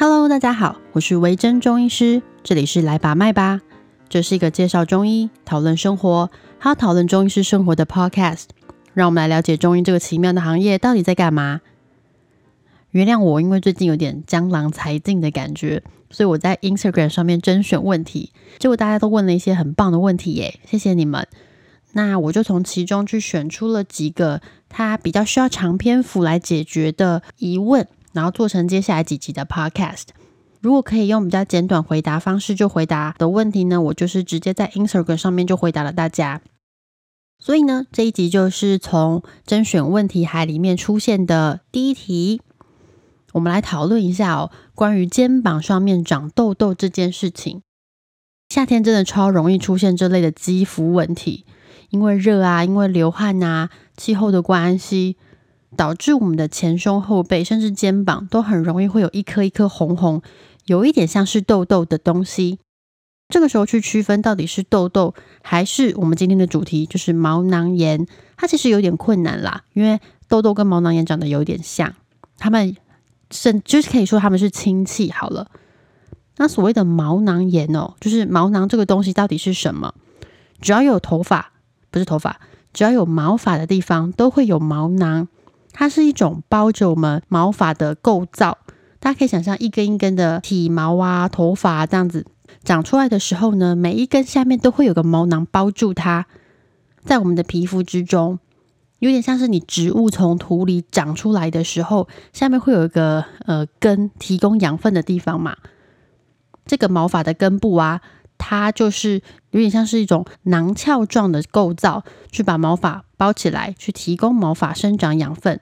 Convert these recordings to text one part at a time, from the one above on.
Hello，大家好，我是维珍中医师，这里是来把脉吧。这是一个介绍中医、讨论生活，还有讨论中医师生活的 Podcast。让我们来了解中医这个奇妙的行业到底在干嘛。原谅我，因为最近有点江郎才尽的感觉，所以我在 Instagram 上面甄选问题，结果大家都问了一些很棒的问题耶，谢谢你们。那我就从其中去选出了几个他比较需要长篇幅来解决的疑问。然后做成接下来几集的 podcast。如果可以用比较简短回答方式就回答的问题呢，我就是直接在 Instagram 上面就回答了大家。所以呢，这一集就是从甄选问题海里面出现的第一题，我们来讨论一下哦，关于肩膀上面长痘痘这件事情。夏天真的超容易出现这类的肌肤问题，因为热啊，因为流汗啊，气候的关系。导致我们的前胸后背，甚至肩膀都很容易会有一颗一颗红红，有一点像是痘痘的东西。这个时候去区分到底是痘痘还是我们今天的主题就是毛囊炎，它其实有点困难啦，因为痘痘跟毛囊炎长得有点像，他们甚就可以说他们是亲戚。好了，那所谓的毛囊炎哦，就是毛囊这个东西到底是什么？只要有头发，不是头发，只要有毛发的地方都会有毛囊。它是一种包着我们毛发的构造，大家可以想象一根一根的体毛啊、头发这样子长出来的时候呢，每一根下面都会有个毛囊包住它，在我们的皮肤之中，有点像是你植物从土里长出来的时候，下面会有一个呃根提供养分的地方嘛，这个毛发的根部啊。它就是有点像是一种囊鞘状的构造，去把毛发包起来，去提供毛发生长养分。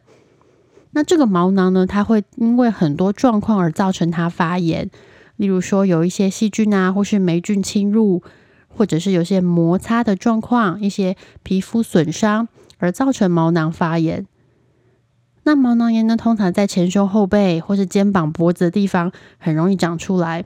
那这个毛囊呢，它会因为很多状况而造成它发炎，例如说有一些细菌啊，或是霉菌侵入，或者是有些摩擦的状况，一些皮肤损伤而造成毛囊发炎。那毛囊炎呢，通常在前胸后背或是肩膀脖子的地方很容易长出来。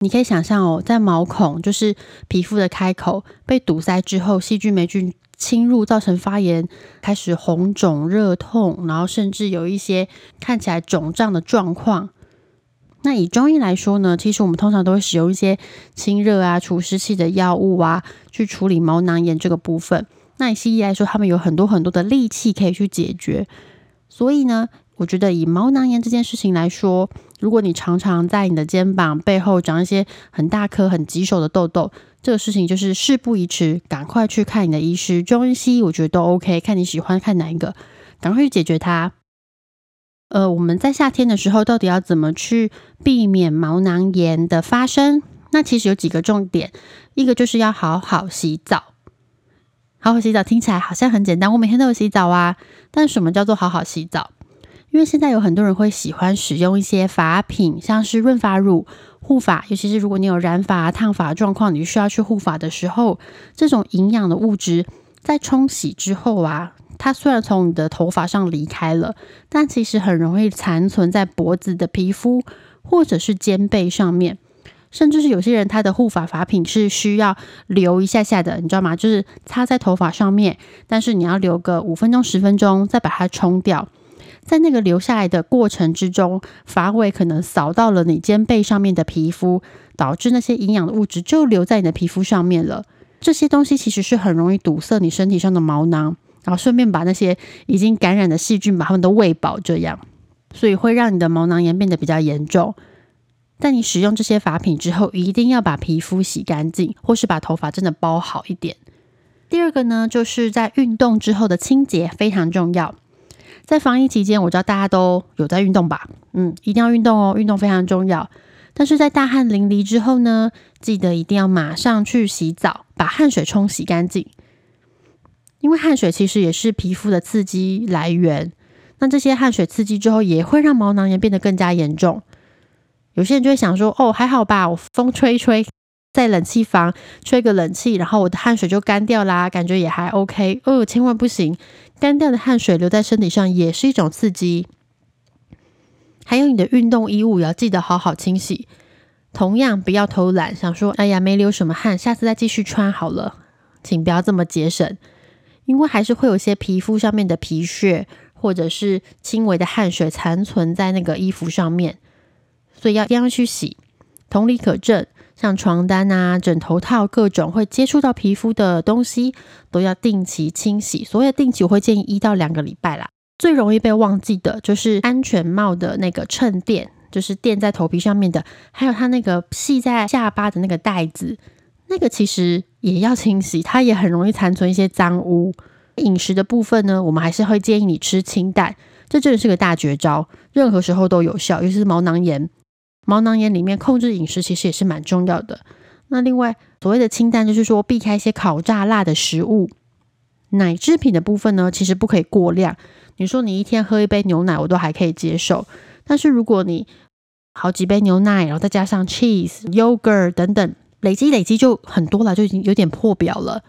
你可以想象哦，在毛孔就是皮肤的开口被堵塞之后，细菌霉菌侵入，造成发炎，开始红肿热痛，然后甚至有一些看起来肿胀的状况。那以中医来说呢，其实我们通常都会使用一些清热啊、除湿气的药物啊，去处理毛囊炎这个部分。那以西医来说，他们有很多很多的利器可以去解决。所以呢，我觉得以毛囊炎这件事情来说，如果你常常在你的肩膀背后长一些很大颗、很棘手的痘痘，这个事情就是事不宜迟，赶快去看你的医师。中医、西医我觉得都 OK，看你喜欢看哪一个，赶快去解决它。呃，我们在夏天的时候到底要怎么去避免毛囊炎的发生？那其实有几个重点，一个就是要好好洗澡。好好洗澡听起来好像很简单，我每天都有洗澡啊。但什么叫做好好洗澡？因为现在有很多人会喜欢使用一些发品，像是润发乳、护发，尤其是如果你有染发、烫发状况，你需要去护发的时候，这种营养的物质在冲洗之后啊，它虽然从你的头发上离开了，但其实很容易残存在脖子的皮肤或者是肩背上面，甚至是有些人他的护发发品是需要留一下下的，你知道吗？就是擦在头发上面，但是你要留个五分钟、十分钟再把它冲掉。在那个留下来的过程之中，发尾可能扫到了你肩背上面的皮肤，导致那些营养的物质就留在你的皮肤上面了。这些东西其实是很容易堵塞你身体上的毛囊，然后顺便把那些已经感染的细菌把它们都喂饱，这样，所以会让你的毛囊炎变得比较严重。在你使用这些发品之后，一定要把皮肤洗干净，或是把头发真的包好一点。第二个呢，就是在运动之后的清洁非常重要。在防疫期间，我知道大家都有在运动吧？嗯，一定要运动哦，运动非常重要。但是在大汗淋漓之后呢，记得一定要马上去洗澡，把汗水冲洗干净。因为汗水其实也是皮肤的刺激来源。那这些汗水刺激之后，也会让毛囊炎变得更加严重。有些人就会想说：“哦，还好吧，我风吹吹。”在冷气房吹个冷气，然后我的汗水就干掉啦，感觉也还 OK。哦，千万不行，干掉的汗水留在身体上也是一种刺激。还有你的运动衣物也要记得好好清洗，同样不要偷懒，想说哎呀没流什么汗，下次再继续穿好了，请不要这么节省，因为还是会有些皮肤上面的皮屑或者是轻微的汗水残存在那个衣服上面。所以要一定要去洗。同理可证，像床单啊、枕头套各种会接触到皮肤的东西，都要定期清洗。所谓的定期，我会建议一到两个礼拜啦。最容易被忘记的就是安全帽的那个衬垫，就是垫在头皮上面的，还有它那个系在下巴的那个带子，那个其实也要清洗，它也很容易残存一些脏污。饮食的部分呢，我们还是会建议你吃清淡，这真的是个大绝招，任何时候都有效，尤其是毛囊炎。毛囊炎里面控制饮食其实也是蛮重要的。那另外所谓的清淡，就是说避开一些烤炸辣的食物。奶制品的部分呢，其实不可以过量。你说你一天喝一杯牛奶，我都还可以接受。但是如果你好几杯牛奶，然后再加上 cheese、yogurt 等等，累积累积就很多了，就已经有点破表了。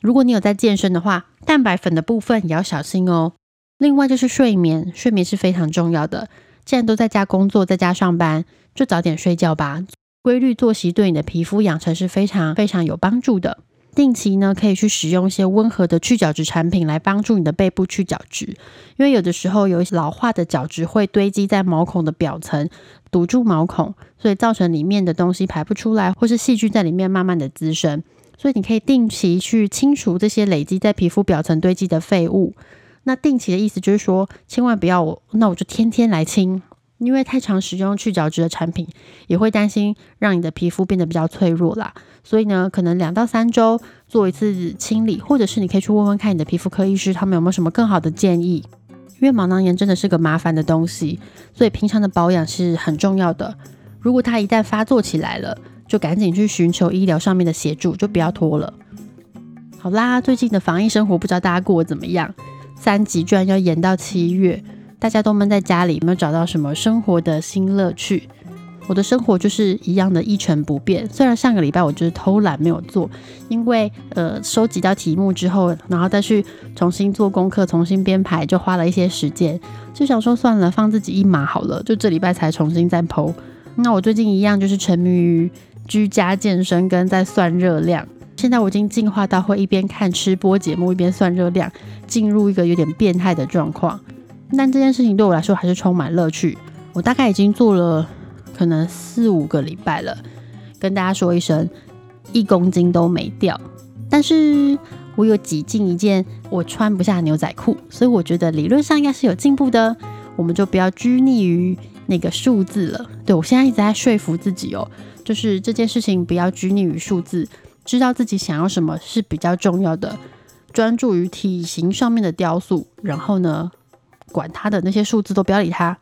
如果你有在健身的话，蛋白粉的部分也要小心哦。另外就是睡眠，睡眠是非常重要的。既然都在家工作，在家上班，就早点睡觉吧。规律作息对你的皮肤养成是非常非常有帮助的。定期呢，可以去使用一些温和的去角质产品来帮助你的背部去角质，因为有的时候有一些老化的角质会堆积在毛孔的表层，堵住毛孔，所以造成里面的东西排不出来，或是细菌在里面慢慢的滋生。所以你可以定期去清除这些累积在皮肤表层堆积的废物。那定期的意思就是说，千万不要我，那我就天天来清。因为太常使用去角质的产品，也会担心让你的皮肤变得比较脆弱啦。所以呢，可能两到三周做一次清理，或者是你可以去问问看你的皮肤科医师，他们有没有什么更好的建议。因为毛囊炎真的是个麻烦的东西，所以平常的保养是很重要的。如果它一旦发作起来了，就赶紧去寻求医疗上面的协助，就不要拖了。好啦，最近的防疫生活不知道大家过得怎么样？三级居然要延到七月。大家都闷在家里，没有找到什么生活的新乐趣？我的生活就是一样的一成不变。虽然上个礼拜我就是偷懒没有做，因为呃收集到题目之后，然后再去重新做功课、重新编排，就花了一些时间。就想说算了，放自己一马好了。就这礼拜才重新再剖。那我最近一样就是沉迷于居家健身跟在算热量。现在我已经进化到会一边看吃播节目一边算热量，进入一个有点变态的状况。但这件事情对我来说还是充满乐趣。我大概已经做了可能四五个礼拜了，跟大家说一声，一公斤都没掉。但是我有挤进一件我穿不下牛仔裤，所以我觉得理论上应该是有进步的。我们就不要拘泥于那个数字了。对我现在一直在说服自己哦，就是这件事情不要拘泥于数字，知道自己想要什么是比较重要的，专注于体型上面的雕塑，然后呢？管他的那些数字都不要理他。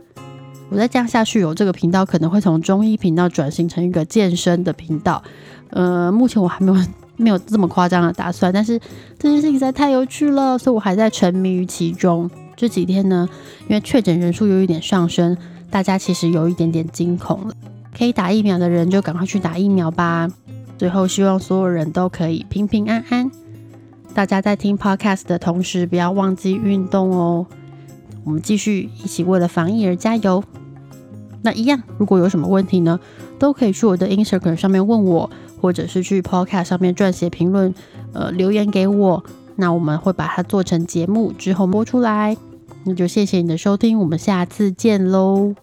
我再这样下去，有这个频道可能会从中医频道转型成一个健身的频道。呃，目前我还没有没有这么夸张的打算，但是这件事情实在太有趣了，所以我还在沉迷于其中。这几天呢，因为确诊人数有一点上升，大家其实有一点点惊恐了。可以打疫苗的人就赶快去打疫苗吧。最后，希望所有人都可以平平安安。大家在听 podcast 的同时，不要忘记运动哦。我们继续一起为了防疫而加油。那一样，如果有什么问题呢，都可以去我的 Instagram 上面问我，或者是去 Podcast 上面撰写评论，呃，留言给我。那我们会把它做成节目之后播出来。那就谢谢你的收听，我们下次见喽。